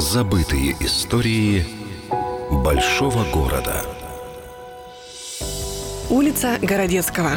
Забытые истории большого города. Улица Городецкого.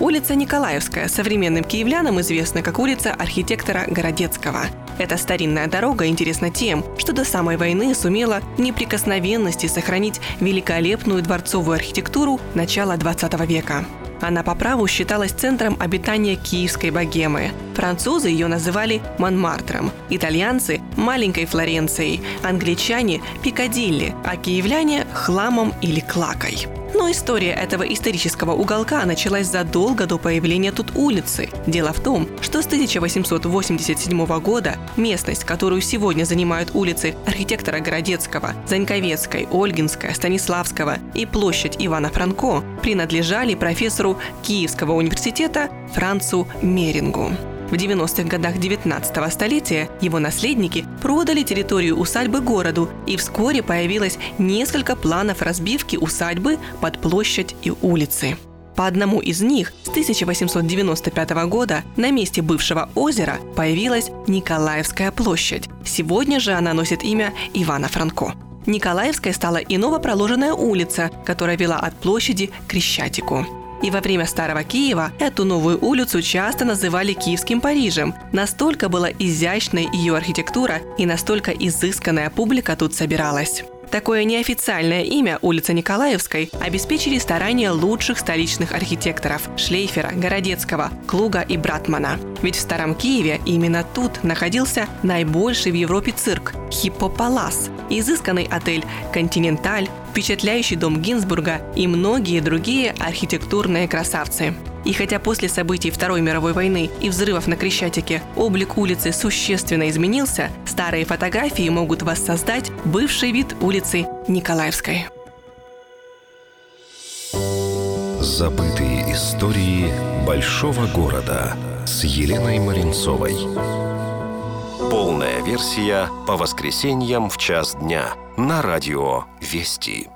Улица Николаевская современным киевлянам известна как улица архитектора Городецкого. Эта старинная дорога интересна тем, что до самой войны сумела в неприкосновенности сохранить великолепную дворцовую архитектуру начала 20 века. Она по праву считалась центром обитания киевской богемы. Французы ее называли Монмартром, итальянцы – маленькой Флоренцией, англичане – Пикадилли, а киевляне – хламом или клакой. Но история этого исторического уголка началась задолго до появления тут улицы. Дело в том, что с 1887 года местность, которую сегодня занимают улицы архитектора Городецкого, Заньковецкой, Ольгинская, Станиславского и площадь Ивана Франко, принадлежали профессору Киевского университета Францу Мерингу. В 90-х годах 19 столетия его наследники продали территорию усадьбы городу, и вскоре появилось несколько планов разбивки усадьбы под площадь и улицы. По одному из них с 1895 года на месте бывшего озера появилась Николаевская площадь. Сегодня же она носит имя Ивана Франко. Николаевская стала и новопроложенная улица, которая вела от площади к Крещатику. И во время Старого Киева эту новую улицу часто называли Киевским Парижем. Настолько была изящной ее архитектура и настолько изысканная публика тут собиралась. Такое неофициальное имя улица Николаевской обеспечили старания лучших столичных архитекторов – Шлейфера, Городецкого, Клуга и Братмана. Ведь в Старом Киеве именно тут находился наибольший в Европе цирк – Хиппопалас, изысканный отель «Континенталь», впечатляющий дом Гинзбурга и многие другие архитектурные красавцы. И хотя после событий Второй мировой войны и взрывов на Крещатике облик улицы существенно изменился, старые фотографии могут воссоздать бывший вид улицы Николаевской. Забытые истории большого города с Еленой Маринцовой. Полная версия по воскресеньям в час дня на радио «Вести».